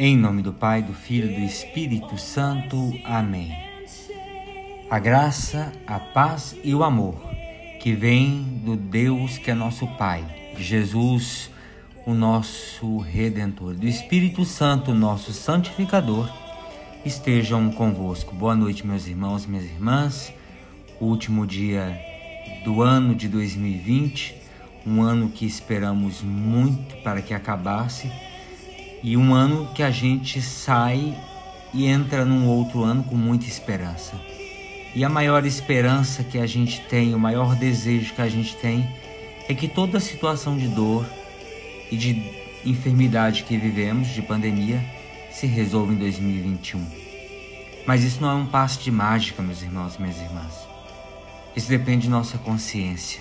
Em nome do Pai, do Filho e do Espírito Santo. Amém. A graça, a paz e o amor que vem do Deus que é nosso Pai, Jesus, o nosso Redentor, do Espírito Santo, nosso santificador, estejam convosco. Boa noite, meus irmãos minhas irmãs. Último dia do ano de 2020, um ano que esperamos muito para que acabasse e um ano que a gente sai e entra num outro ano com muita esperança. E a maior esperança que a gente tem, o maior desejo que a gente tem é que toda situação de dor e de enfermidade que vivemos, de pandemia, se resolva em 2021. Mas isso não é um passo de mágica, meus irmãos e minhas irmãs. Isso depende de nossa consciência.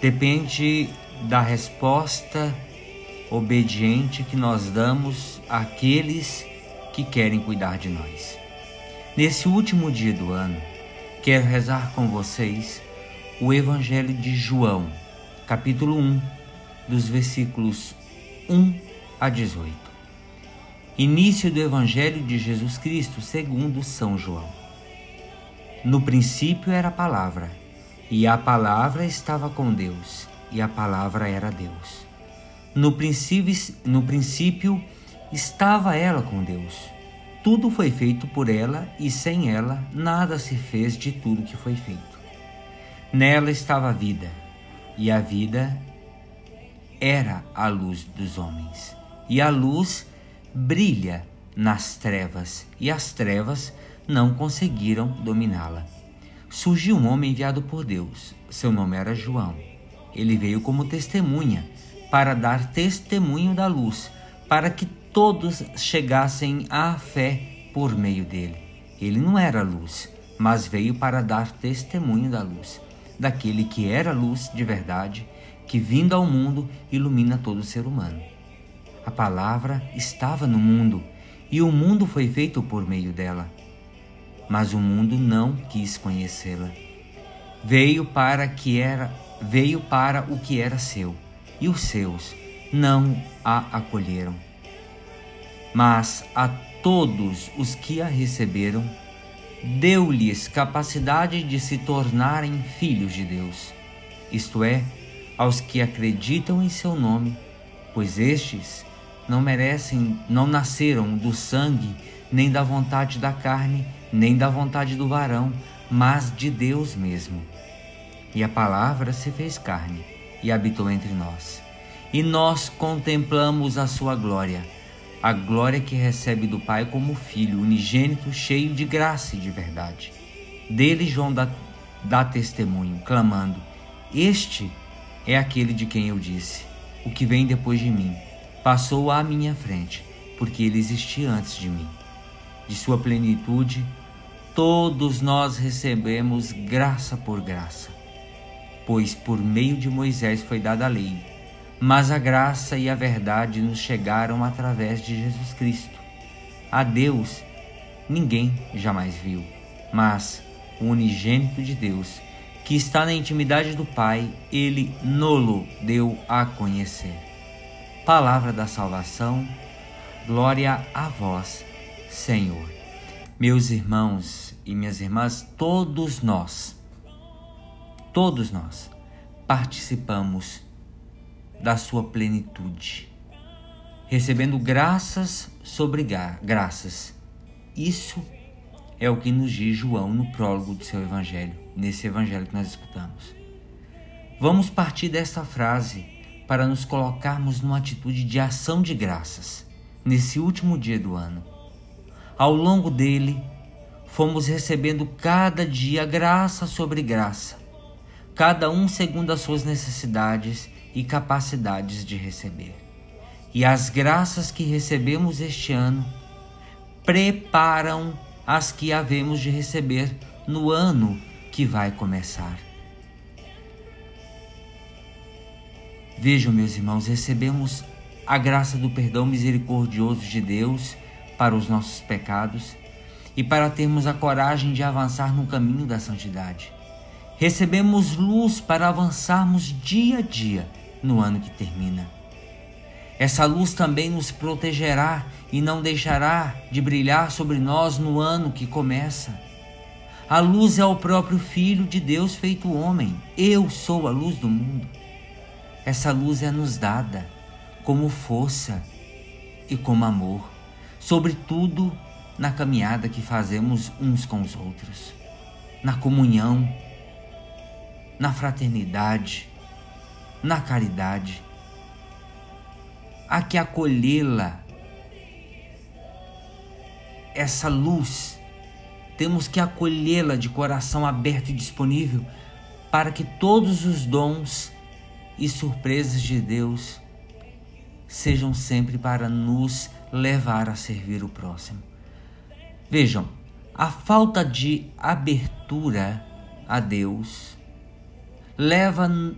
Depende da resposta obediente que nós damos àqueles que querem cuidar de nós. Nesse último dia do ano, quero rezar com vocês o Evangelho de João, capítulo 1, dos versículos 1 a 18. Início do Evangelho de Jesus Cristo segundo São João. No princípio era a palavra, e a palavra estava com Deus, e a palavra era Deus. No princípio, no princípio estava ela com Deus. Tudo foi feito por ela e sem ela nada se fez de tudo que foi feito. Nela estava a vida, e a vida era a luz dos homens. E a luz brilha nas trevas, e as trevas não conseguiram dominá-la. Surgiu um homem enviado por Deus. Seu nome era João. Ele veio como testemunha para dar testemunho da luz, para que todos chegassem à fé por meio dele. Ele não era luz, mas veio para dar testemunho da luz, daquele que era luz de verdade, que vindo ao mundo ilumina todo ser humano. A palavra estava no mundo, e o mundo foi feito por meio dela. Mas o mundo não quis conhecê-la. Veio para que era, veio para o que era seu e os seus não a acolheram. Mas a todos os que a receberam, deu-lhes capacidade de se tornarem filhos de Deus, isto é, aos que acreditam em seu nome, pois estes não merecem, não nasceram do sangue, nem da vontade da carne, nem da vontade do varão, mas de Deus mesmo. E a palavra se fez carne e habitou entre nós. E nós contemplamos a sua glória, a glória que recebe do Pai como filho unigênito, cheio de graça e de verdade. Dele João dá, dá testemunho, clamando: Este é aquele de quem eu disse: O que vem depois de mim passou à minha frente, porque ele existia antes de mim. De sua plenitude, todos nós recebemos graça por graça pois por meio de Moisés foi dada a lei, mas a graça e a verdade nos chegaram através de Jesus Cristo. A Deus ninguém jamais viu, mas o unigênito de Deus, que está na intimidade do Pai, ele nolo deu a conhecer. Palavra da salvação, glória a vós, Senhor. Meus irmãos e minhas irmãs, todos nós todos nós participamos da sua plenitude, recebendo graças sobre graças. Isso é o que nos diz João no prólogo do seu evangelho, nesse evangelho que nós escutamos. Vamos partir dessa frase para nos colocarmos numa atitude de ação de graças nesse último dia do ano. Ao longo dele, fomos recebendo cada dia graça sobre graça cada um segundo as suas necessidades e capacidades de receber. E as graças que recebemos este ano preparam as que havemos de receber no ano que vai começar. Vejam, meus irmãos, recebemos a graça do perdão misericordioso de Deus para os nossos pecados e para termos a coragem de avançar no caminho da santidade recebemos luz para avançarmos dia a dia no ano que termina. Essa luz também nos protegerá e não deixará de brilhar sobre nós no ano que começa. A luz é o próprio Filho de Deus feito homem. Eu sou a luz do mundo. Essa luz é nos dada como força e como amor, sobretudo na caminhada que fazemos uns com os outros, na comunhão, na fraternidade, na caridade. Há que acolhê-la, essa luz, temos que acolhê-la de coração aberto e disponível para que todos os dons e surpresas de Deus sejam sempre para nos levar a servir o próximo. Vejam, a falta de abertura a Deus leva-nos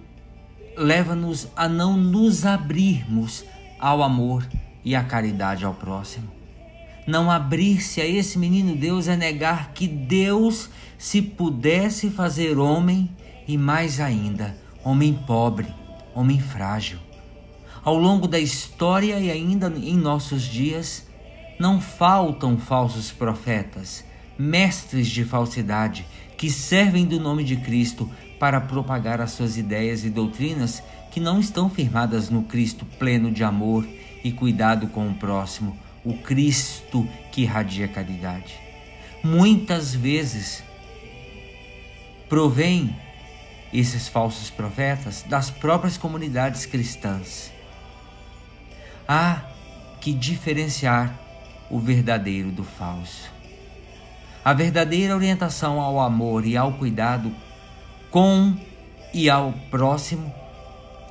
leva a não nos abrirmos ao amor e à caridade ao próximo. Não abrir-se a esse menino Deus é negar que Deus se pudesse fazer homem e mais ainda, homem pobre, homem frágil. Ao longo da história e ainda em nossos dias, não faltam falsos profetas, mestres de falsidade, que servem do nome de Cristo para propagar as suas ideias e doutrinas que não estão firmadas no Cristo pleno de amor e cuidado com o próximo, o Cristo que irradia caridade. Muitas vezes provém esses falsos profetas das próprias comunidades cristãs. Há que diferenciar o verdadeiro do falso. A verdadeira orientação ao amor e ao cuidado com e ao próximo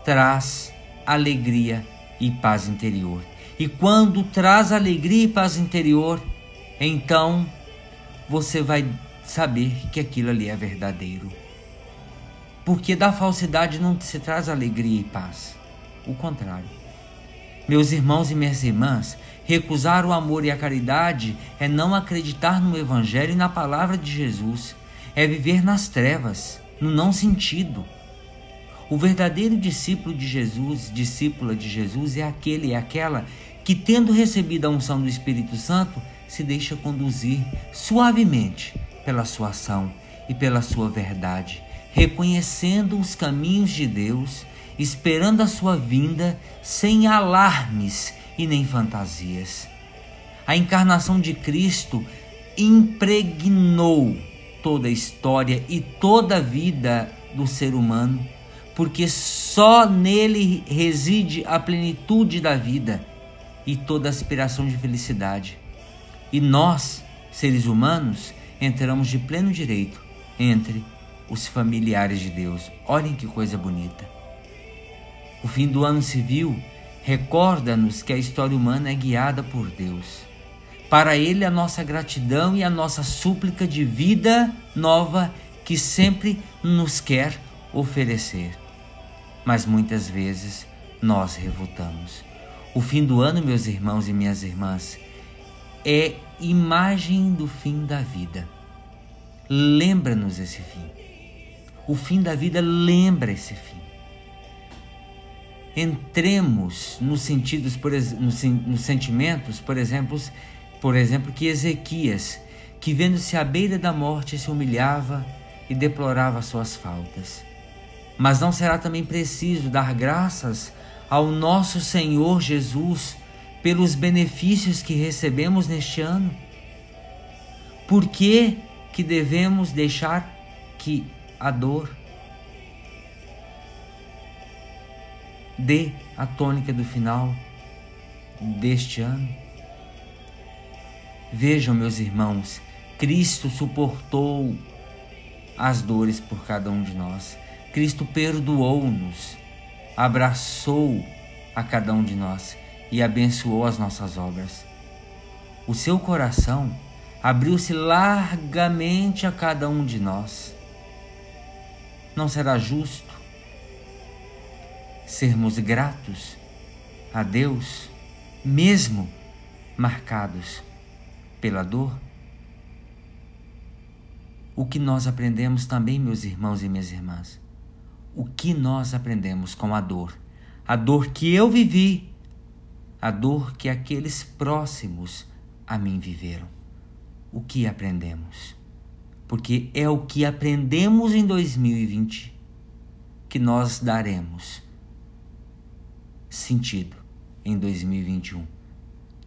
traz alegria e paz interior. E quando traz alegria e paz interior, então você vai saber que aquilo ali é verdadeiro. Porque da falsidade não se traz alegria e paz. O contrário. Meus irmãos e minhas irmãs, recusar o amor e a caridade é não acreditar no Evangelho e na palavra de Jesus, é viver nas trevas, no não sentido. O verdadeiro discípulo de Jesus, discípula de Jesus, é aquele e aquela que, tendo recebido a unção do Espírito Santo, se deixa conduzir suavemente pela sua ação e pela sua verdade, reconhecendo os caminhos de Deus esperando a sua vinda sem alarmes e nem fantasias. A encarnação de Cristo impregnou toda a história e toda a vida do ser humano, porque só nele reside a plenitude da vida e toda a aspiração de felicidade. E nós, seres humanos, entramos de pleno direito entre os familiares de Deus. Olhem que coisa bonita. O fim do ano civil recorda-nos que a história humana é guiada por Deus. Para Ele, a nossa gratidão e a nossa súplica de vida nova que sempre nos quer oferecer. Mas muitas vezes nós revotamos. O fim do ano, meus irmãos e minhas irmãs, é imagem do fim da vida. Lembra-nos esse fim. O fim da vida lembra esse fim entremos nos sentidos, por, nos, nos sentimentos, por exemplo, por exemplo, que Ezequias, que vendo-se à beira da morte, se humilhava e deplorava suas faltas. Mas não será também preciso dar graças ao nosso Senhor Jesus pelos benefícios que recebemos neste ano? Por que, que devemos deixar que a dor, dê a tônica do final deste ano. Vejam, meus irmãos, Cristo suportou as dores por cada um de nós. Cristo perdoou-nos, abraçou a cada um de nós e abençoou as nossas obras. O seu coração abriu-se largamente a cada um de nós. Não será justo sermos gratos a Deus, mesmo marcados pela dor? O que nós aprendemos também, meus irmãos e minhas irmãs? O que nós aprendemos com a dor? A dor que eu vivi a dor que aqueles próximos a mim viveram. O que aprendemos? Porque é o que aprendemos em 2020 que nós daremos sentido em 2021.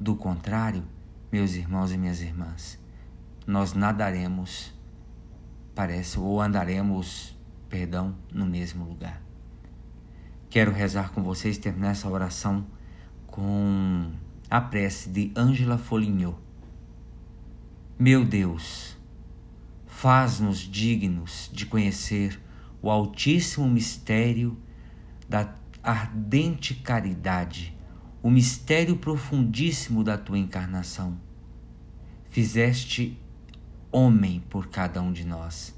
Do contrário, meus irmãos e minhas irmãs, nós nadaremos, parece, ou andaremos, perdão, no mesmo lugar. Quero rezar com vocês, terminar essa oração com a prece de Ângela Foligno. Meu Deus, faz-nos dignos de conhecer o altíssimo mistério da ardente caridade, o mistério profundíssimo da tua encarnação. Fizeste homem por cada um de nós.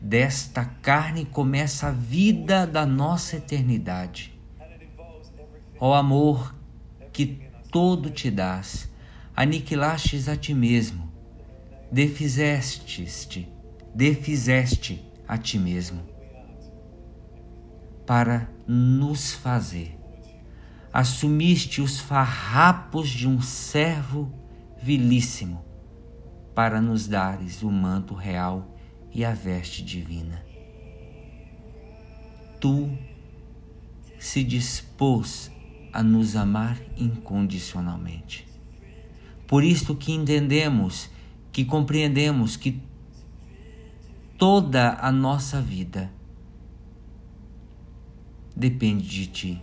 Desta carne começa a vida da nossa eternidade. Ó amor que todo te dás, aniquilastes a ti mesmo, defizestes-te, defizeste a ti mesmo para nos fazer. Assumiste os farrapos de um servo vilíssimo para nos dares o manto real e a veste divina. Tu se dispôs a nos amar incondicionalmente. Por isto que entendemos, que compreendemos que toda a nossa vida depende de ti.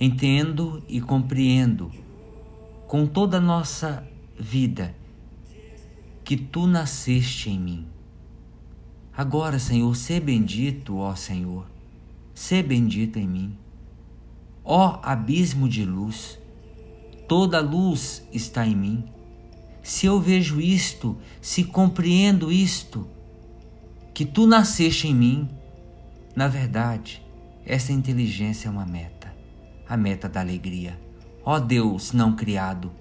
Entendo e compreendo com toda a nossa vida que tu nasceste em mim. Agora, Senhor, sê bendito, ó Senhor, sê bendito em mim. Ó abismo de luz, toda luz está em mim. Se eu vejo isto, se compreendo isto, que tu nasceste em mim, na verdade, essa inteligência é uma meta, a meta da alegria. Ó Deus não criado,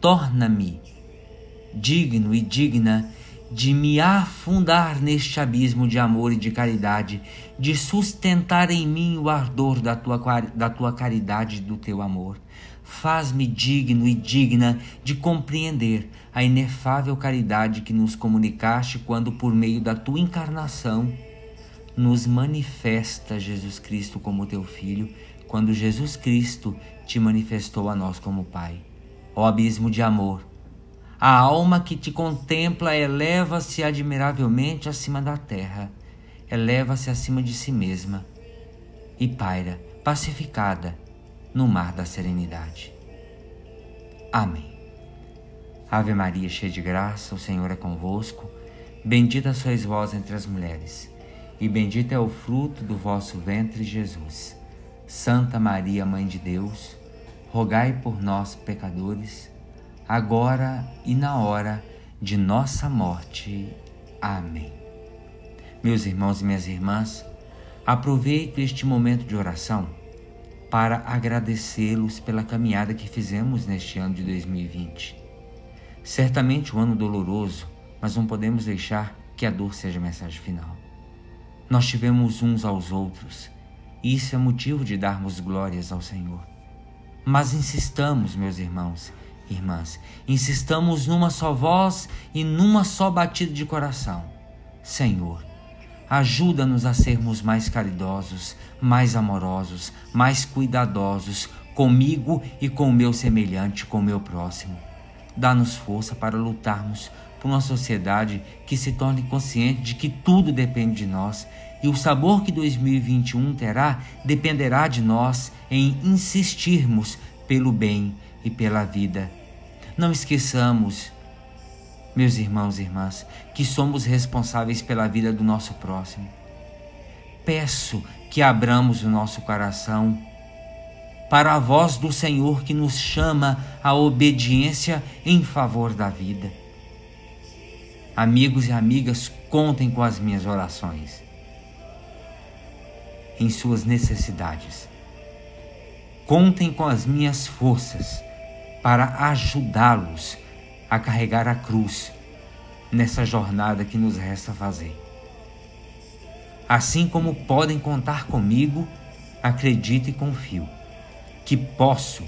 torna-me digno e digna de me afundar neste abismo de amor e de caridade, de sustentar em mim o ardor da tua, da tua caridade e do teu amor. Faz-me digno e digna de compreender a inefável caridade que nos comunicaste quando, por meio da tua encarnação, nos manifesta Jesus Cristo como teu Filho, quando Jesus Cristo te manifestou a nós como Pai. Ó abismo de amor! A alma que te contempla eleva-se admiravelmente acima da terra, eleva-se acima de si mesma e paira, pacificada, no mar da serenidade. Amém. Ave Maria, cheia de graça, o Senhor é convosco. Bendita sois vós entre as mulheres e bendito é o fruto do vosso ventre, Jesus. Santa Maria, Mãe de Deus, rogai por nós, pecadores, agora e na hora de nossa morte. Amém. Meus irmãos e minhas irmãs, aproveito este momento de oração para agradecê-los pela caminhada que fizemos neste ano de 2020. Certamente um ano doloroso, mas não podemos deixar que a dor seja a mensagem final. Nós tivemos uns aos outros, isso é motivo de darmos glórias ao Senhor. Mas insistamos, meus irmãos irmãs, insistamos numa só voz e numa só batida de coração. Senhor, ajuda-nos a sermos mais caridosos, mais amorosos, mais cuidadosos comigo e com o meu semelhante, com o meu próximo. Dá-nos força para lutarmos por uma sociedade que se torne consciente de que tudo depende de nós e o sabor que 2021 terá dependerá de nós em insistirmos pelo bem e pela vida. Não esqueçamos, meus irmãos e irmãs, que somos responsáveis pela vida do nosso próximo. Peço que abramos o nosso coração para a voz do Senhor que nos chama à obediência em favor da vida. Amigos e amigas, contem com as minhas orações em suas necessidades. Contem com as minhas forças para ajudá-los a carregar a cruz nessa jornada que nos resta fazer. Assim como podem contar comigo, acredito e confio que posso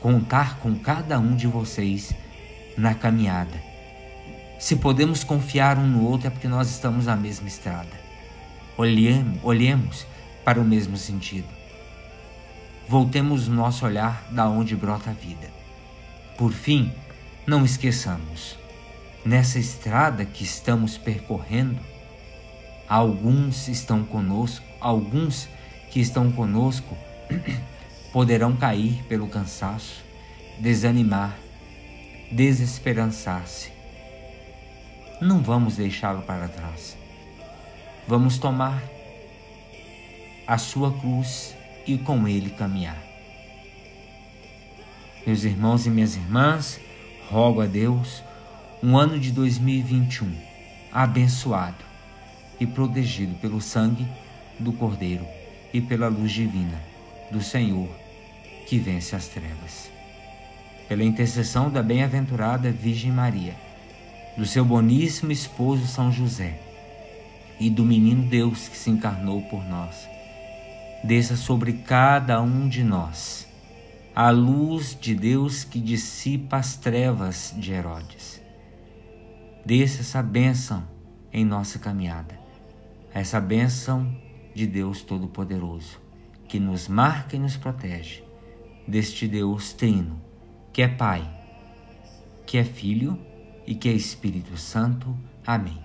contar com cada um de vocês na caminhada. Se podemos confiar um no outro é porque nós estamos na mesma estrada. Olhemos, olhemos para o mesmo sentido. Voltemos nosso olhar da onde brota a vida. Por fim, não esqueçamos, nessa estrada que estamos percorrendo, alguns estão conosco, alguns que estão conosco poderão cair pelo cansaço, desanimar, desesperançar-se. Não vamos deixá-lo para trás. Vamos tomar a sua cruz e com ele caminhar. Meus irmãos e minhas irmãs, rogo a Deus um ano de 2021 abençoado e protegido pelo sangue do Cordeiro e pela luz divina do Senhor que vence as trevas. Pela intercessão da bem-aventurada Virgem Maria, do seu boníssimo esposo São José e do menino Deus que se encarnou por nós, desça sobre cada um de nós a luz de Deus que dissipa as trevas de Herodes. Desça essa bênção em nossa caminhada, essa bênção de Deus Todo-Poderoso, que nos marca e nos protege deste Deus Trino, que é Pai, que é Filho e que é Espírito Santo. Amém.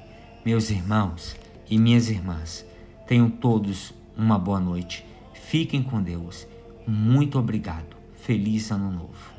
Meus irmãos e minhas irmãs, tenham todos uma boa noite. Fiquem com Deus. Muito obrigado. Feliz Ano Novo.